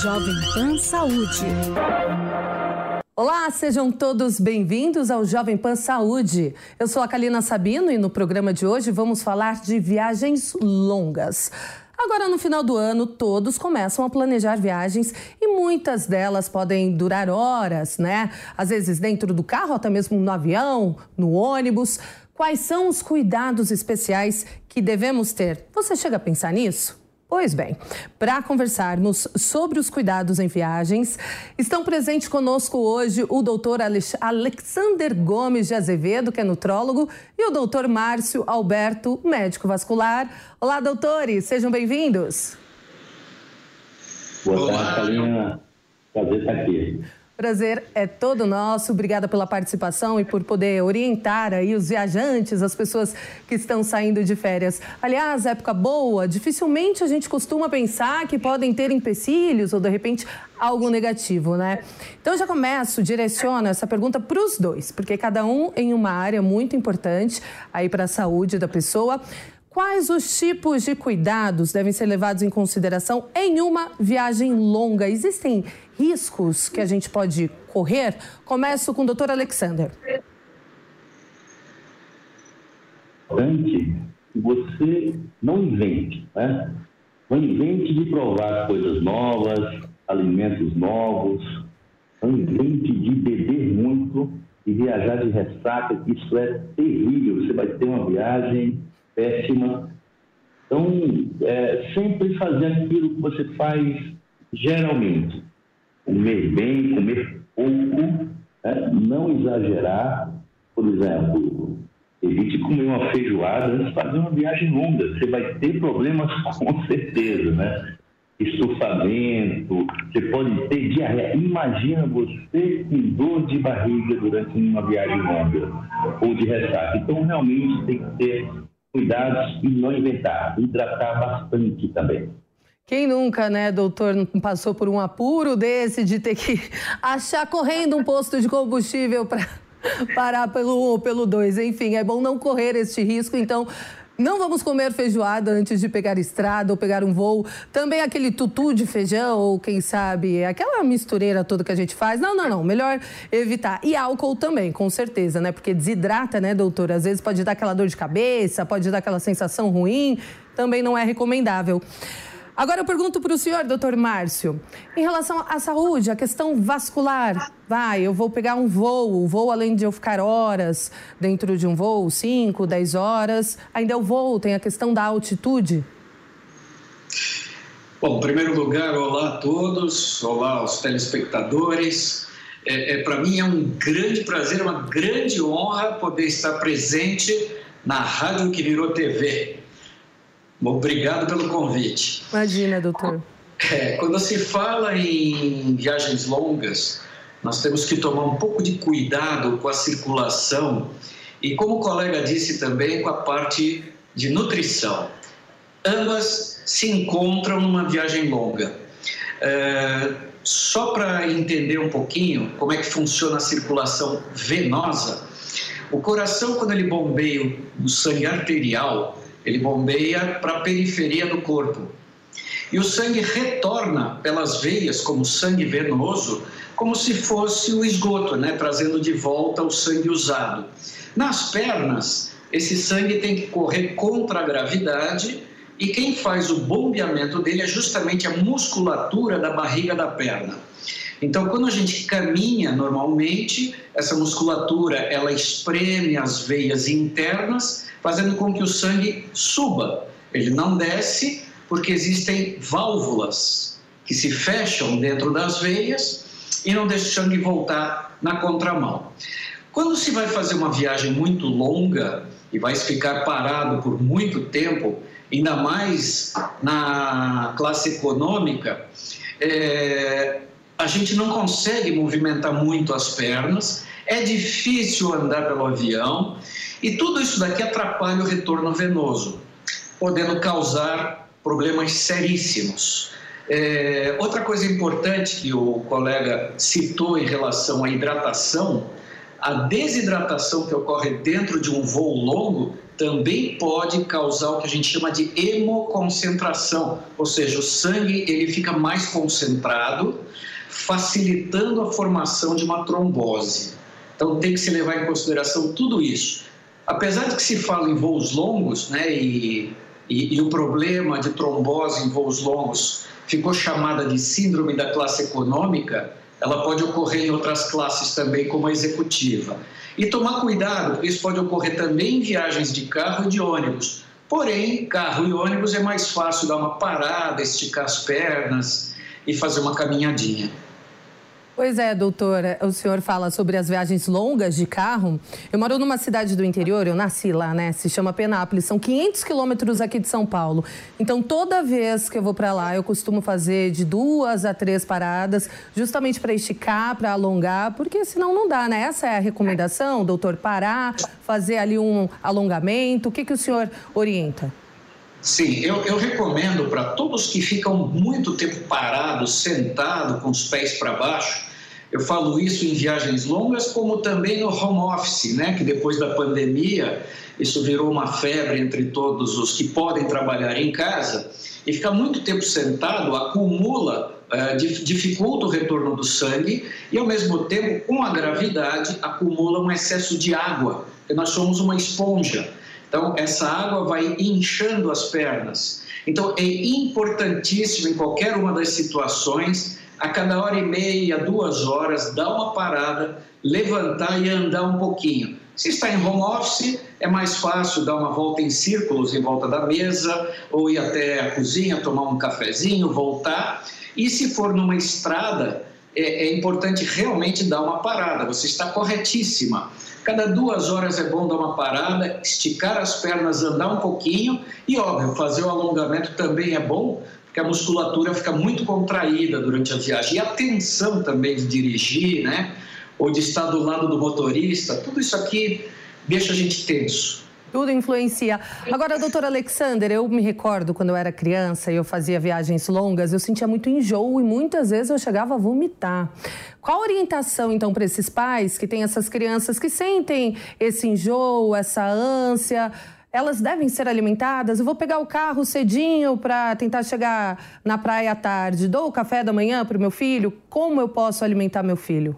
Jovem Pan Saúde. Olá, sejam todos bem-vindos ao Jovem Pan Saúde. Eu sou a Kalina Sabino e no programa de hoje vamos falar de viagens longas. Agora, no final do ano, todos começam a planejar viagens e muitas delas podem durar horas, né? Às vezes dentro do carro, até mesmo no avião, no ônibus. Quais são os cuidados especiais que devemos ter? Você chega a pensar nisso? Pois bem, para conversarmos sobre os cuidados em viagens, estão presentes conosco hoje o doutor Alexander Gomes de Azevedo, que é nutrólogo, e o doutor Márcio Alberto, médico vascular. Olá, doutores, sejam bem-vindos. Boa tarde, Carolina. Prazer estar aqui. Prazer é todo nosso. Obrigada pela participação e por poder orientar aí os viajantes, as pessoas que estão saindo de férias. Aliás, época boa, dificilmente a gente costuma pensar que podem ter empecilhos ou de repente algo negativo, né? Então já começo, direciono essa pergunta para os dois, porque cada um em uma área muito importante aí para a saúde da pessoa. Quais os tipos de cuidados devem ser levados em consideração em uma viagem longa? Existem riscos que a gente pode correr? Começo com o doutor Alexander. Que você não invente, né? Não invente de provar coisas novas, alimentos novos, não invente de beber muito e viajar de ressaca, isso é terrível. Você vai ter uma viagem péssima. Então, é, sempre fazer aquilo que você faz geralmente. Comer bem, comer pouco, né? não exagerar. Por exemplo, evite comer uma feijoada antes de fazer uma viagem longa. Você vai ter problemas com certeza, né? Estufamento, você pode ter diarreia. Imagina você com dor de barriga durante uma viagem longa ou de ressaca. Então, realmente tem que ter cuidados e não inventar, hidratar bastante também. Quem nunca, né, doutor, passou por um apuro desse de ter que achar correndo um posto de combustível para parar pelo um ou pelo dois? Enfim, é bom não correr este risco, então não vamos comer feijoada antes de pegar estrada ou pegar um voo. Também aquele tutu de feijão, ou quem sabe, aquela mistureira toda que a gente faz. Não, não, não. Melhor evitar. E álcool também, com certeza, né? Porque desidrata, né, doutor? Às vezes pode dar aquela dor de cabeça, pode dar aquela sensação ruim. Também não é recomendável. Agora eu pergunto para o senhor, doutor Márcio, em relação à saúde, a questão vascular. Vai, eu vou pegar um voo, o voo além de eu ficar horas dentro de um voo, 5, 10 horas, ainda o voo, tem a questão da altitude. Bom, em primeiro lugar, olá a todos, olá aos telespectadores. É, é Para mim é um grande prazer, uma grande honra poder estar presente na Rádio que virou TV. Obrigado pelo convite. Imagina, doutor. É, quando se fala em viagens longas, nós temos que tomar um pouco de cuidado com a circulação e, como o colega disse também, com a parte de nutrição. Ambas se encontram numa viagem longa. É, só para entender um pouquinho como é que funciona a circulação venosa, o coração, quando ele bombeia o sangue arterial, ele bombeia para a periferia do corpo. E o sangue retorna pelas veias como sangue venoso, como se fosse o esgoto, né? trazendo de volta o sangue usado. Nas pernas, esse sangue tem que correr contra a gravidade e quem faz o bombeamento dele é justamente a musculatura da barriga da perna. Então, quando a gente caminha normalmente, essa musculatura ela espreme as veias internas fazendo com que o sangue suba. Ele não desce porque existem válvulas que se fecham dentro das veias e não deixam o sangue voltar na contramão. Quando se vai fazer uma viagem muito longa e vai ficar parado por muito tempo, ainda mais na classe econômica, é, a gente não consegue movimentar muito as pernas, é difícil andar pelo avião e tudo isso daqui atrapalha o retorno venoso, podendo causar problemas seríssimos. É, outra coisa importante que o colega citou em relação à hidratação, a desidratação que ocorre dentro de um voo longo também pode causar o que a gente chama de hemoconcentração, ou seja, o sangue ele fica mais concentrado, facilitando a formação de uma trombose. Então tem que se levar em consideração tudo isso. Apesar de que se fala em voos longos, né, e, e, e o problema de trombose em voos longos ficou chamada de síndrome da classe econômica, ela pode ocorrer em outras classes também, como a executiva. E tomar cuidado, isso pode ocorrer também em viagens de carro e de ônibus. Porém, carro e ônibus é mais fácil dar uma parada, esticar as pernas e fazer uma caminhadinha. Pois é, doutora, o senhor fala sobre as viagens longas de carro. Eu moro numa cidade do interior, eu nasci lá, né? Se chama Penápolis, são 500 quilômetros aqui de São Paulo. Então, toda vez que eu vou para lá, eu costumo fazer de duas a três paradas, justamente para esticar, para alongar, porque senão não dá, né? Essa é a recomendação, doutor, parar, fazer ali um alongamento. O que, que o senhor orienta? Sim, eu, eu recomendo para todos que ficam muito tempo parados, sentados, com os pés para baixo. Eu falo isso em viagens longas, como também no home office, né? Que depois da pandemia isso virou uma febre entre todos os que podem trabalhar em casa e ficar muito tempo sentado acumula eh, dificulta o retorno do sangue e, ao mesmo tempo, com a gravidade, acumula um excesso de água, porque nós somos uma esponja. Então, essa água vai inchando as pernas. Então, é importantíssimo em qualquer uma das situações, a cada hora e meia, duas horas, dar uma parada, levantar e andar um pouquinho. Se está em home office, é mais fácil dar uma volta em círculos em volta da mesa, ou ir até a cozinha, tomar um cafezinho, voltar. E se for numa estrada, é, é importante realmente dar uma parada. Você está corretíssima. Cada duas horas é bom dar uma parada, esticar as pernas, andar um pouquinho e, óbvio, fazer o alongamento também é bom, porque a musculatura fica muito contraída durante a viagem. E a tensão também de dirigir, né? Ou de estar do lado do motorista, tudo isso aqui deixa a gente tenso. Tudo influencia. Agora, doutor Alexander, eu me recordo quando eu era criança e eu fazia viagens longas, eu sentia muito enjoo e muitas vezes eu chegava a vomitar. Qual a orientação, então, para esses pais que têm essas crianças que sentem esse enjoo, essa ânsia? Elas devem ser alimentadas? Eu vou pegar o carro cedinho para tentar chegar na praia à tarde. Dou o café da manhã para o meu filho? Como eu posso alimentar meu filho?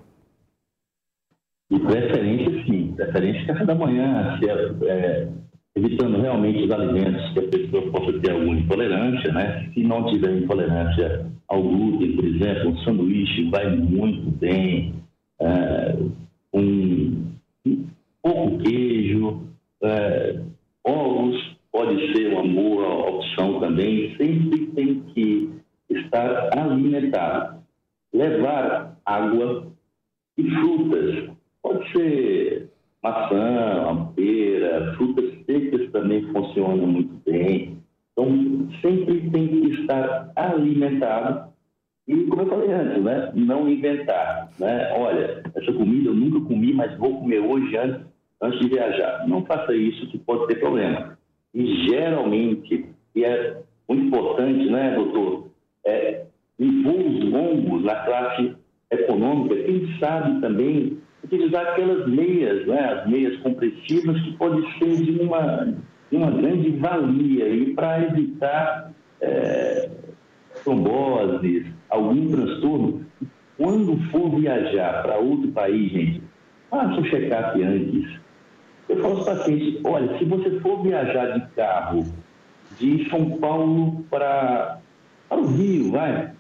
De preferência, sim. Preferência café da manhã, é, é, evitando realmente os alimentos que a pessoa possa ter alguma intolerância, né? Se não tiver intolerância ao glúten, por exemplo, um sanduíche vai muito bem, é, um, um pouco queijo, é, ovos pode ser uma boa opção também. Sempre tem que estar alimentado. Levar água e frutas Pode ser maçã, pera, frutas secas também funcionam muito bem. Então, sempre tem que estar alimentado e, como eu falei antes, né, não inventar. Né? Olha, essa comida eu nunca comi, mas vou comer hoje antes, antes de viajar. Não faça isso que pode ter problema. E, geralmente, e é muito importante, né, doutor, é, em voos longos na classe econômica, quem sabe também utilizar aquelas meias, né, as meias compressivas, que pode ser de uma, de uma grande valia e para evitar é, tromboses, algum transtorno. Quando for viajar para outro país, gente, faça o check-up antes. Eu falo aos pacientes, olha, se você for viajar de carro de São Paulo para, para o Rio, vai,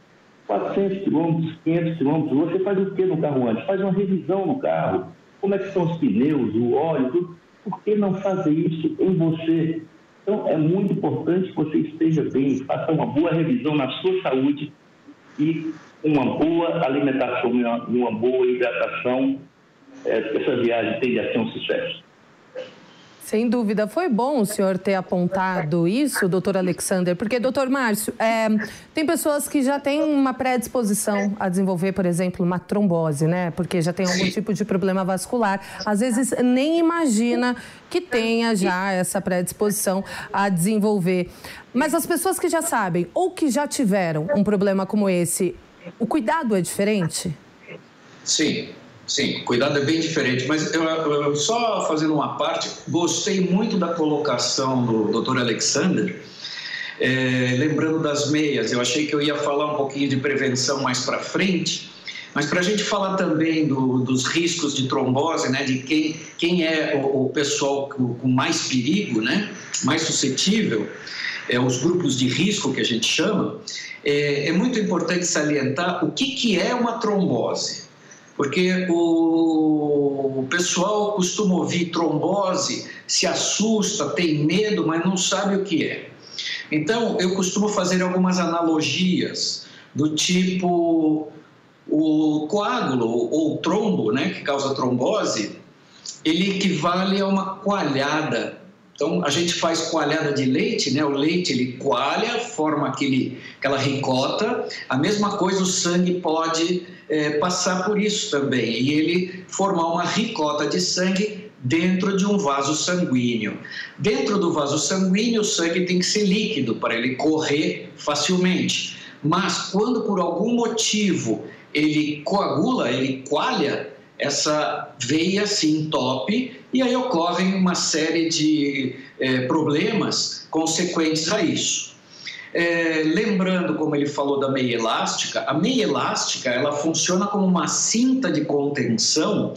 400 quilômetros, 500 quilômetros, você faz o que no carro antes? Faz uma revisão no carro. Como é que estão os pneus, o óleo, tudo. Por que não fazer isso em você? Então, é muito importante que você esteja bem, faça uma boa revisão na sua saúde e uma boa alimentação, uma, uma boa hidratação. É, essa viagem tende a ser um sucesso. Sem dúvida. Foi bom o senhor ter apontado isso, doutor Alexander, porque, doutor Márcio, é, tem pessoas que já têm uma predisposição a desenvolver, por exemplo, uma trombose, né? Porque já tem algum tipo de problema vascular. Às vezes nem imagina que tenha já essa predisposição a desenvolver. Mas as pessoas que já sabem ou que já tiveram um problema como esse, o cuidado é diferente? Sim, Sim, cuidado é bem diferente, mas eu, eu, só fazendo uma parte, gostei muito da colocação do Dr. Alexander, é, lembrando das meias. Eu achei que eu ia falar um pouquinho de prevenção mais para frente, mas para a gente falar também do, dos riscos de trombose, né, de quem, quem é o, o pessoal com, mais perigo, né, mais suscetível, é, os grupos de risco que a gente chama, é, é muito importante salientar o que, que é uma trombose. Porque o pessoal costuma ouvir trombose, se assusta, tem medo, mas não sabe o que é. Então, eu costumo fazer algumas analogias do tipo o coágulo ou trombo, né, que causa trombose, ele equivale a uma coalhada. Então, a gente faz coalhada de leite, né? O leite ele coalha, forma aquele, aquela ricota. A mesma coisa o sangue pode é, passar por isso também e ele formar uma ricota de sangue dentro de um vaso sanguíneo. Dentro do vaso sanguíneo, o sangue tem que ser líquido para ele correr facilmente. Mas quando por algum motivo ele coagula, ele coalha, essa veia se entope e aí ocorrem uma série de é, problemas consequentes a isso. É, lembrando, como ele falou da meia elástica, a meia elástica ela funciona como uma cinta de contenção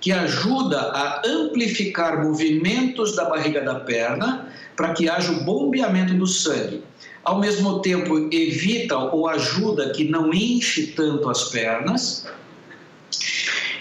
que ajuda a amplificar movimentos da barriga da perna para que haja o bombeamento do sangue. Ao mesmo tempo, evita ou ajuda que não enche tanto as pernas.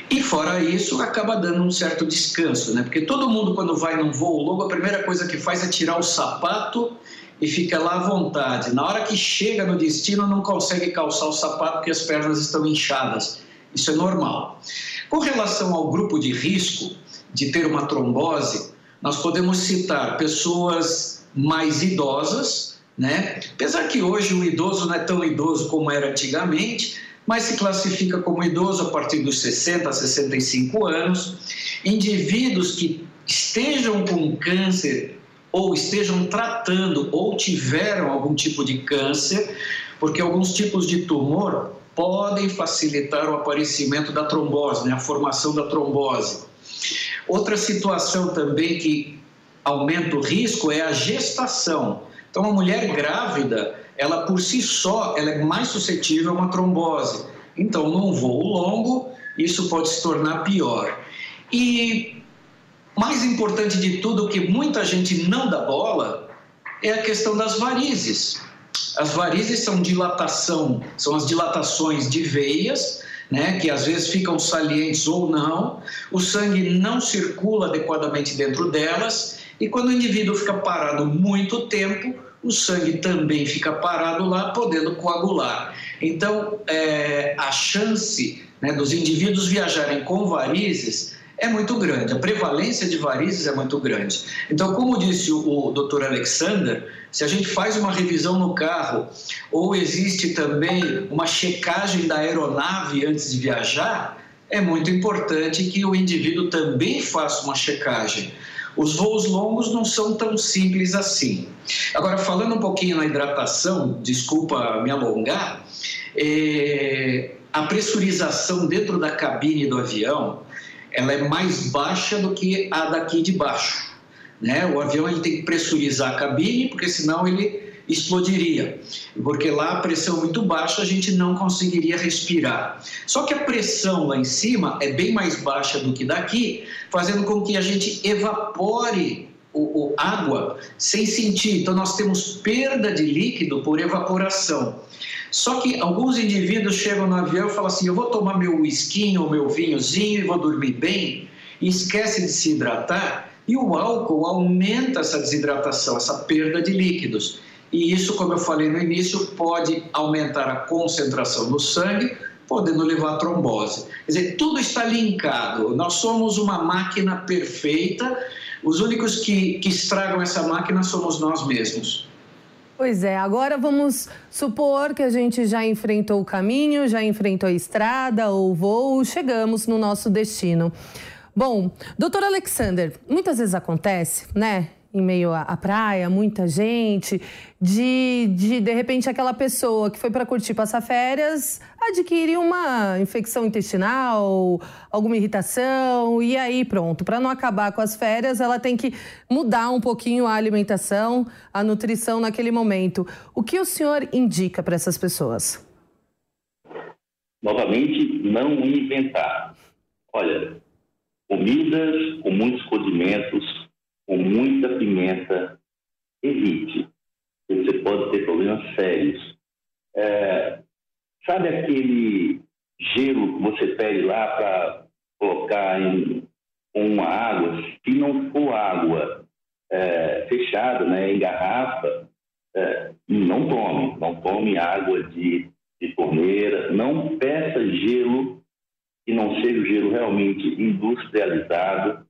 E fora isso, acaba dando um certo descanso, né? Porque todo mundo, quando vai num voo longo, a primeira coisa que faz é tirar o sapato e fica lá à vontade. Na hora que chega no destino, não consegue calçar o sapato porque as pernas estão inchadas. Isso é normal. Com relação ao grupo de risco de ter uma trombose, nós podemos citar pessoas mais idosas, né? Apesar que hoje o idoso não é tão idoso como era antigamente, mas se classifica como idoso a partir dos 60 a 65 anos, indivíduos que estejam com câncer ou estejam tratando ou tiveram algum tipo de câncer, porque alguns tipos de tumor podem facilitar o aparecimento da trombose, né, a formação da trombose. Outra situação também que aumenta o risco é a gestação. Então, uma mulher grávida, ela por si só, ela é mais suscetível a uma trombose. Então, num voo longo, isso pode se tornar pior. E mais importante de tudo, que muita gente não dá bola, é a questão das varizes. As varizes são dilatação, são as dilatações de veias, né, que às vezes ficam salientes ou não, o sangue não circula adequadamente dentro delas, e quando o indivíduo fica parado muito tempo, o sangue também fica parado lá, podendo coagular. Então, é, a chance né, dos indivíduos viajarem com varizes é muito grande, a prevalência de varizes é muito grande. Então, como disse o, o Dr. Alexander, se a gente faz uma revisão no carro ou existe também uma checagem da aeronave antes de viajar, é muito importante que o indivíduo também faça uma checagem. Os voos longos não são tão simples assim. Agora, falando um pouquinho na hidratação, desculpa me alongar, é, a pressurização dentro da cabine do avião ela é mais baixa do que a daqui de baixo. Né? O avião ele tem que pressurizar a cabine, porque senão ele explodiria, porque lá a pressão muito baixa a gente não conseguiria respirar. Só que a pressão lá em cima é bem mais baixa do que daqui, fazendo com que a gente evapore o, o água sem sentir. Então nós temos perda de líquido por evaporação. Só que alguns indivíduos chegam no avião e falam assim: eu vou tomar meu whisky ou meu vinhozinho e vou dormir bem, e esquece de se hidratar. E o álcool aumenta essa desidratação, essa perda de líquidos. E isso, como eu falei no início, pode aumentar a concentração no sangue, podendo levar a trombose. Quer dizer, tudo está linkado. Nós somos uma máquina perfeita, os únicos que, que estragam essa máquina somos nós mesmos. Pois é, agora vamos supor que a gente já enfrentou o caminho, já enfrentou a estrada ou voo, chegamos no nosso destino. Bom, doutor Alexander, muitas vezes acontece, né? Em meio à praia, muita gente, de, de de repente aquela pessoa que foi para curtir passar férias adquire uma infecção intestinal, alguma irritação e aí pronto, para não acabar com as férias, ela tem que mudar um pouquinho a alimentação, a nutrição naquele momento. O que o senhor indica para essas pessoas? Novamente, não inventar. Olha, comidas com muitos condimentos com muita pimenta, evite. Você pode ter problemas sérios. É, sabe aquele gelo que você pede lá para colocar em uma água? Se não for água é, fechada, né, em garrafa, é, não tome. Não tome água de, de torneira. Não peça gelo que não seja o gelo realmente industrializado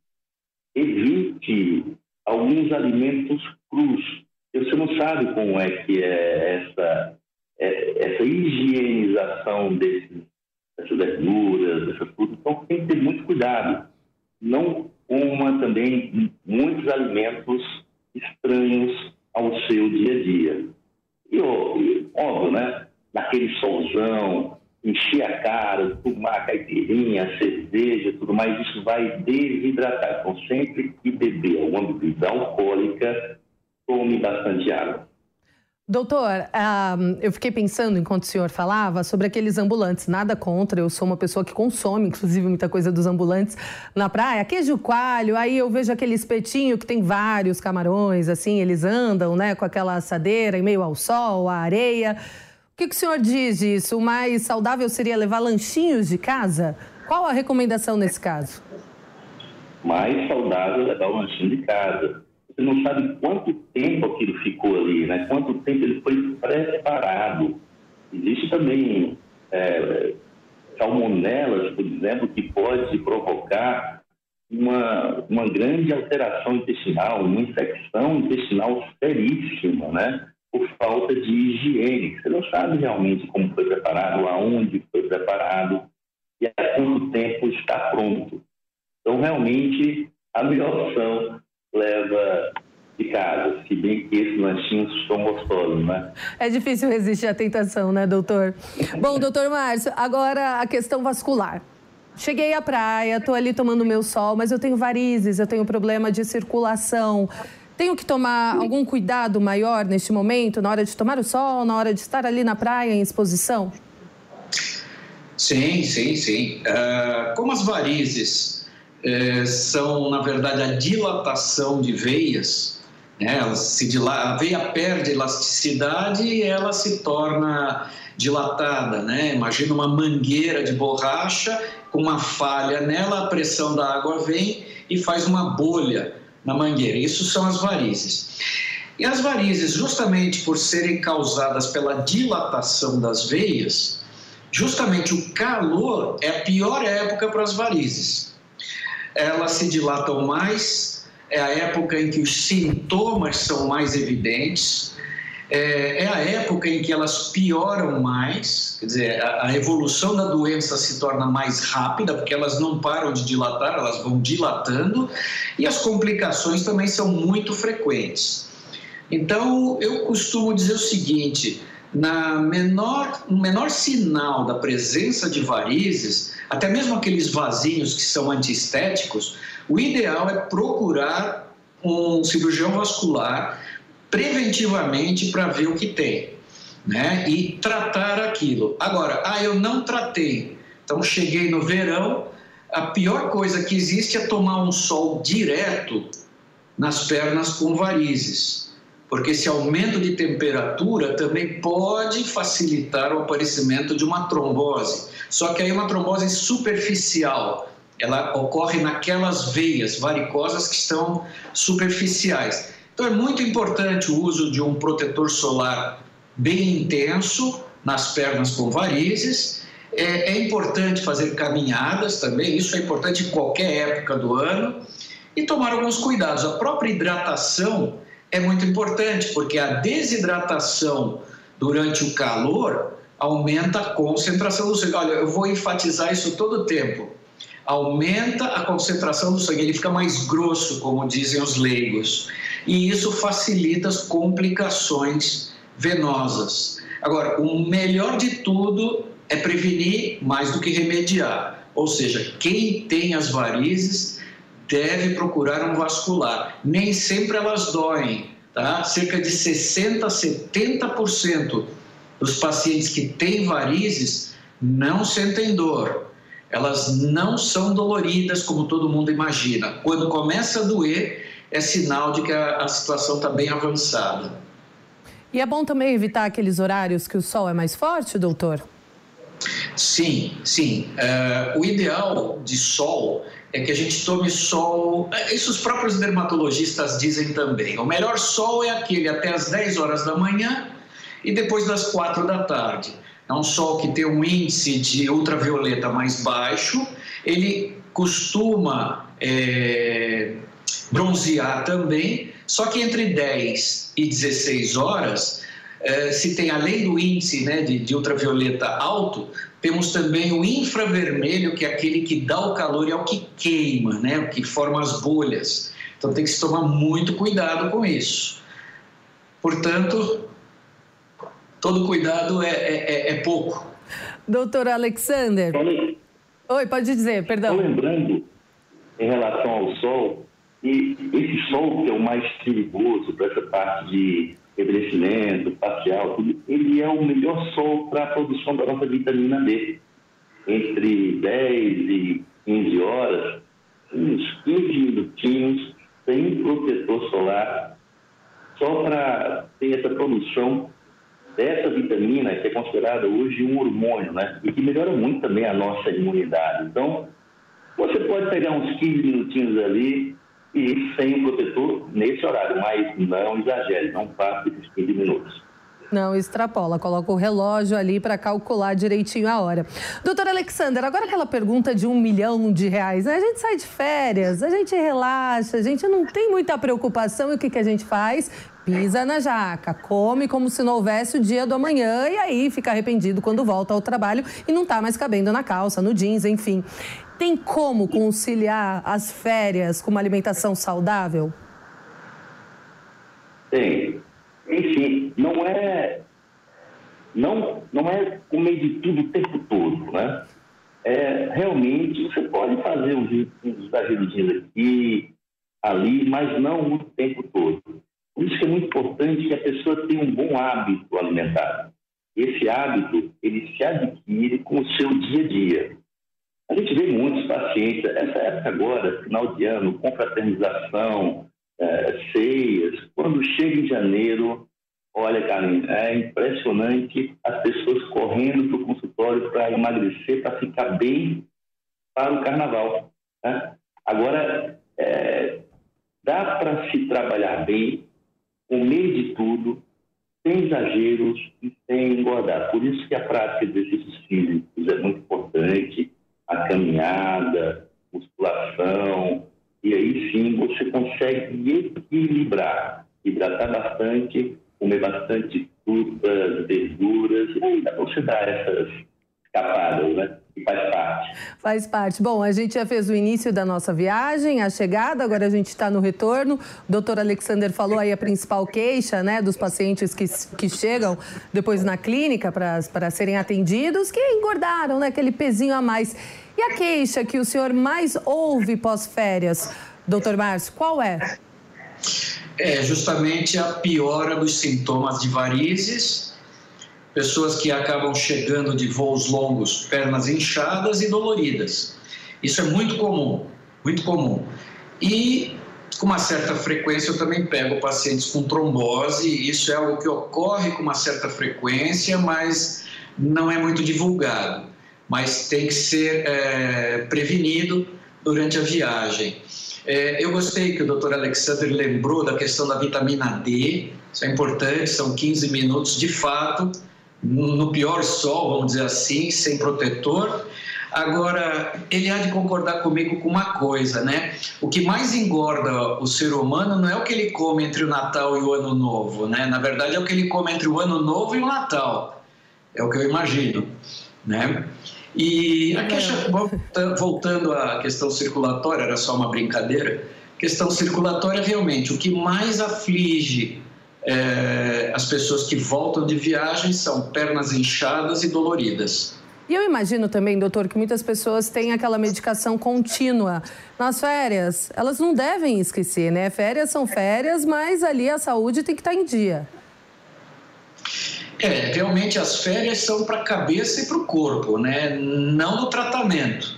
evite alguns alimentos crus. Você não sabe como é que é essa, é, essa higienização desses, dessas verduras, dessas frutas. Então, tem que ter muito cuidado. Não coma também muitos alimentos estranhos ao seu dia a dia. E, óbvio, né? Naquele solzão, encher a cara, tomar caipirinha, cerveja, tudo mais, isso vai desidratar. Então, sempre que beber alguma bebida alcoólica, tome bastante água. Doutor, eu fiquei pensando enquanto o senhor falava sobre aqueles ambulantes. Nada contra, eu sou uma pessoa que consome, inclusive, muita coisa dos ambulantes na praia. Queijo coalho, aí eu vejo aquele espetinho que tem vários camarões, assim, eles andam, né, com aquela assadeira em meio ao sol, à areia. O que, que o senhor diz disso? O mais saudável seria levar lanchinhos de casa? Qual a recomendação nesse caso? Mais saudável é levar o lanchinho de casa. Você não sabe quanto tempo aquilo ficou ali, né? Quanto tempo ele foi preparado. Existe também é, salmonelas, por exemplo, que pode provocar uma, uma grande alteração intestinal, uma infecção intestinal seríssima, né? Por falta de higiene. Você não sabe realmente como foi preparado, aonde foi preparado e há quanto tempo está pronto. Então, realmente, a melhor opção leva de casa, se bem que esses lanchinhos são gostosos, né? É difícil resistir à tentação, né, doutor? Bom, doutor Márcio, agora a questão vascular. Cheguei à praia, estou ali tomando meu sol, mas eu tenho varizes, eu tenho problema de circulação. Tenho que tomar algum cuidado maior neste momento, na hora de tomar o sol, na hora de estar ali na praia em exposição? Sim, sim, sim. Uh, como as varizes uh, são, na verdade, a dilatação de veias, né? Se a veia perde elasticidade e ela se torna dilatada, né? Imagina uma mangueira de borracha com uma falha nela, a pressão da água vem e faz uma bolha na mangueira. Isso são as varizes. E as varizes, justamente por serem causadas pela dilatação das veias, justamente o calor é a pior época para as varizes. Elas se dilatam mais, é a época em que os sintomas são mais evidentes, é, é, a época em que elas pioram mais, quer dizer, a, a, evolução da doença se torna mais rápida, porque elas não param de dilatar, elas vão dilatando, e as complicações também são muito frequentes. Então, eu costumo dizer o seguinte: na menor, no menor sinal da presença de varizes, até mesmo aqueles vasinhos que são antiestéticos, o ideal é procurar um cirurgião vascular preventivamente para ver o que tem, né? E tratar aquilo. Agora, ah, eu não tratei. Então cheguei no verão, a pior coisa que existe é tomar um sol direto nas pernas com varizes, porque esse aumento de temperatura também pode facilitar o aparecimento de uma trombose. Só que aí uma trombose superficial, ela ocorre naquelas veias varicosas que estão superficiais. Então é muito importante o uso de um protetor solar bem intenso nas pernas com varizes. É, é importante fazer caminhadas também, isso é importante em qualquer época do ano. E tomar alguns cuidados. A própria hidratação é muito importante, porque a desidratação durante o calor aumenta a concentração do sangue. Olha, eu vou enfatizar isso todo o tempo. Aumenta a concentração do sangue, ele fica mais grosso, como dizem os leigos. E isso facilita as complicações venosas. Agora, o melhor de tudo é prevenir mais do que remediar. Ou seja, quem tem as varizes deve procurar um vascular. Nem sempre elas doem, tá? Cerca de 60 a 70% dos pacientes que têm varizes não sentem dor. Elas não são doloridas como todo mundo imagina. Quando começa a doer, é sinal de que a, a situação está bem avançada. E é bom também evitar aqueles horários que o sol é mais forte, doutor? Sim, sim. Uh, o ideal de sol é que a gente tome sol. É, isso os próprios dermatologistas dizem também. O melhor sol é aquele até as 10 horas da manhã e depois das 4 da tarde. É um sol que tem um índice de ultravioleta mais baixo, ele costuma é, bronzear também, só que entre 10 e 16 horas, é, se tem além do índice né, de, de ultravioleta alto, temos também o infravermelho, que é aquele que dá o calor e é o que queima, né, o que forma as bolhas. Então tem que se tomar muito cuidado com isso. Portanto, todo cuidado é, é, é, é pouco. Doutor Alexander. Oi, pode dizer, perdão. Estou lembrando, em relação ao sol, e esse sol que é o mais perigoso para essa parte de envelhecimento facial, ele é o melhor sol para a produção da nossa vitamina D. Entre 10 e 15 horas, uns 15 minutinhos, sem protetor solar, só para ter essa produção dessa vitamina que é considerada hoje um hormônio, né? E que melhora muito também a nossa imunidade. Então, você pode pegar uns 15 minutinhos ali e sem protetor nesse horário, mas não exagere, não passe esses 15 minutos. Não extrapola, coloca o relógio ali para calcular direitinho a hora. Doutor Alexander, agora aquela pergunta de um milhão de reais. Né? A gente sai de férias, a gente relaxa, a gente não tem muita preocupação e o que, que a gente faz? Pisa na jaca, come como se não houvesse o dia do amanhã e aí fica arrependido quando volta ao trabalho e não está mais cabendo na calça, no jeans, enfim. Tem como conciliar as férias com uma alimentação saudável? Tem. Enfim, não é não, não é comer de tudo o tempo todo, né? É, realmente, você pode fazer uns, uns exageros aqui, ali, mas não o tempo todo. Por isso que é muito importante que a pessoa tenha um bom hábito alimentar. Esse hábito, ele se adquire com o seu dia a dia. A gente vê muitos pacientes, essa época agora, final de ano, confraternização, é, ceias, quando chega em janeiro, olha, Carlinhos, é impressionante as pessoas correndo para o consultório para emagrecer, para ficar bem para o carnaval. Né? Agora, é, dá para se trabalhar bem comer de tudo, sem exageros e sem engordar. Por isso que a prática de exercícios físicos é muito importante, a caminhada, musculação, e aí sim você consegue equilibrar, hidratar bastante, comer bastante frutas, verduras, e aí dá para você dar essas escapadas, né? Faz parte. Faz parte. Bom, a gente já fez o início da nossa viagem, a chegada, agora a gente está no retorno. O doutor Alexander falou aí a principal queixa né, dos pacientes que, que chegam depois na clínica para serem atendidos, que engordaram, né, aquele pezinho a mais. E a queixa que o senhor mais ouve pós-férias, doutor Márcio, qual é? É justamente a piora dos sintomas de varizes pessoas que acabam chegando de voos longos, pernas inchadas e doloridas. Isso é muito comum, muito comum. E com uma certa frequência eu também pego pacientes com trombose, isso é algo que ocorre com uma certa frequência, mas não é muito divulgado, mas tem que ser é, prevenido durante a viagem. É, eu gostei que o Dr. Alexander lembrou da questão da vitamina D, isso é importante, são 15 minutos de fato, no pior sol, vamos dizer assim, sem protetor. Agora, ele há de concordar comigo com uma coisa, né? O que mais engorda o ser humano não é o que ele come entre o Natal e o Ano Novo, né? Na verdade, é o que ele come entre o Ano Novo e o Natal. É o que eu imagino, né? E a queixa, voltando à questão circulatória, era só uma brincadeira, Questão circulatória, realmente, o que mais aflige é, as pessoas que voltam de viagem são pernas inchadas e doloridas. E eu imagino também, doutor, que muitas pessoas têm aquela medicação contínua nas férias. Elas não devem esquecer, né? Férias são férias, mas ali a saúde tem que estar em dia. É, realmente as férias são para a cabeça e para o corpo, né? Não no tratamento.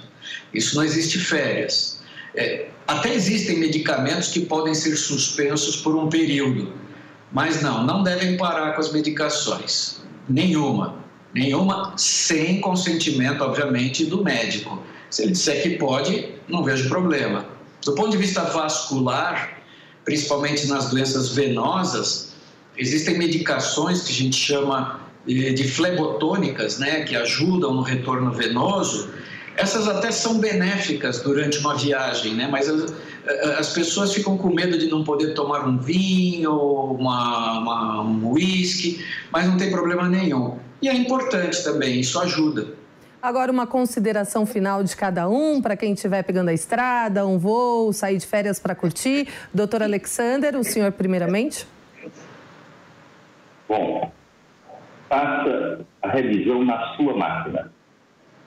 Isso não existe férias. É, até existem medicamentos que podem ser suspensos por um período, mas não, não devem parar com as medicações. Nenhuma nenhuma, sem consentimento, obviamente, do médico. Se ele disser que pode, não vejo problema. Do ponto de vista vascular, principalmente nas doenças venosas, existem medicações que a gente chama de flebotônicas, né, que ajudam no retorno venoso. Essas até são benéficas durante uma viagem, né, mas as, as pessoas ficam com medo de não poder tomar um vinho, uma, uma, um whisky, mas não tem problema nenhum. E é importante também, isso ajuda. Agora, uma consideração final de cada um, para quem estiver pegando a estrada, um voo, sair de férias para curtir. Doutor Alexander, o senhor primeiramente? Bom, faça a revisão na sua máquina.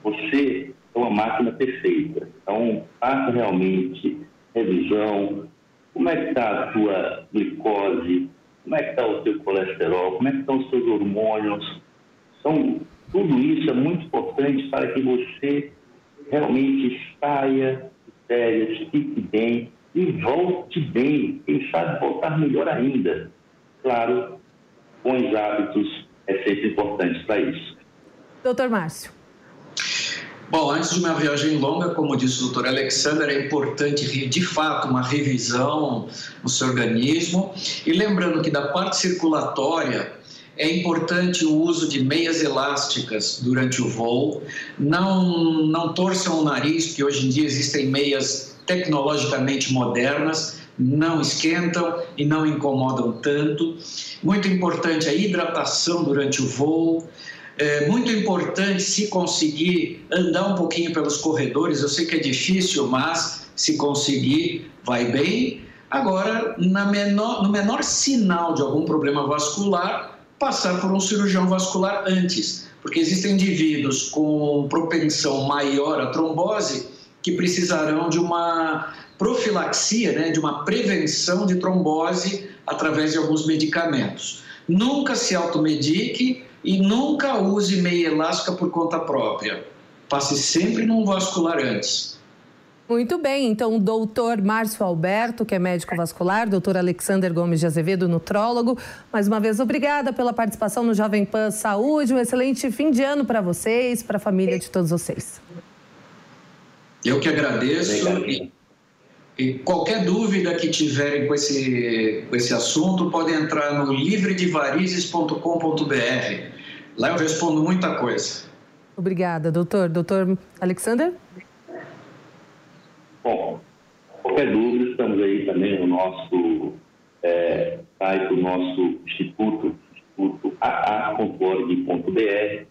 Você é uma máquina perfeita. Então, faça realmente revisão. Como é que está a sua glicose? Como é que está o seu colesterol? Como é que estão os seus hormônios? Então, tudo isso é muito importante para que você realmente saia de férias, fique bem e volte bem. Quem sabe voltar melhor ainda. Claro, bons hábitos é sempre importante para isso. Doutor Márcio. Bom, antes de uma viagem longa, como disse o doutor Alexander, é importante, de fato, uma revisão no seu organismo. E lembrando que da parte circulatória, é importante o uso de meias elásticas durante o voo. Não, não torçam o nariz, porque hoje em dia existem meias tecnologicamente modernas, não esquentam e não incomodam tanto. Muito importante a hidratação durante o voo. É muito importante se conseguir andar um pouquinho pelos corredores. Eu sei que é difícil, mas se conseguir, vai bem. Agora, menor, no menor sinal de algum problema vascular, passar por um cirurgião vascular antes, porque existem indivíduos com propensão maior à trombose que precisarão de uma profilaxia, né, de uma prevenção de trombose através de alguns medicamentos. Nunca se automedique e nunca use meia elástica por conta própria. Passe sempre num vascular antes. Muito bem, então o doutor Márcio Alberto, que é médico vascular, doutor Alexander Gomes de Azevedo, nutrólogo, mais uma vez obrigada pela participação no Jovem Pan Saúde, um excelente fim de ano para vocês, para a família de todos vocês. Eu que agradeço e, e, qualquer dúvida que tiverem com esse, com esse assunto, podem entrar no livredevarizes.com.br. Lá eu respondo muita coisa. Obrigada, doutor. Doutor Alexander? Bom, qualquer dúvida, estamos aí também no nosso é, site, do nosso instituto, instituto aa.org.br.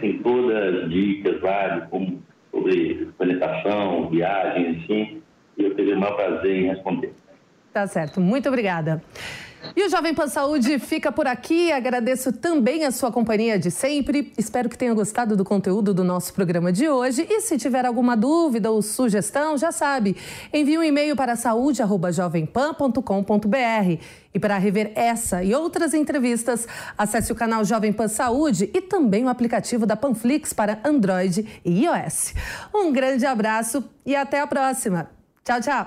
Tem todas as dicas lá de como, sobre planetação, viagens, enfim, e eu teria o maior prazer em responder. Tá certo, muito obrigada. E o Jovem Pan Saúde fica por aqui. Agradeço também a sua companhia de sempre. Espero que tenha gostado do conteúdo do nosso programa de hoje. E se tiver alguma dúvida ou sugestão, já sabe, envie um e-mail para saúde@jovempan.com.br. E para rever essa e outras entrevistas, acesse o canal Jovem Pan Saúde e também o aplicativo da Panflix para Android e iOS. Um grande abraço e até a próxima. Tchau, tchau.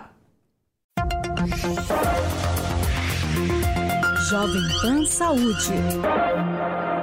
Jovem Pan Saúde.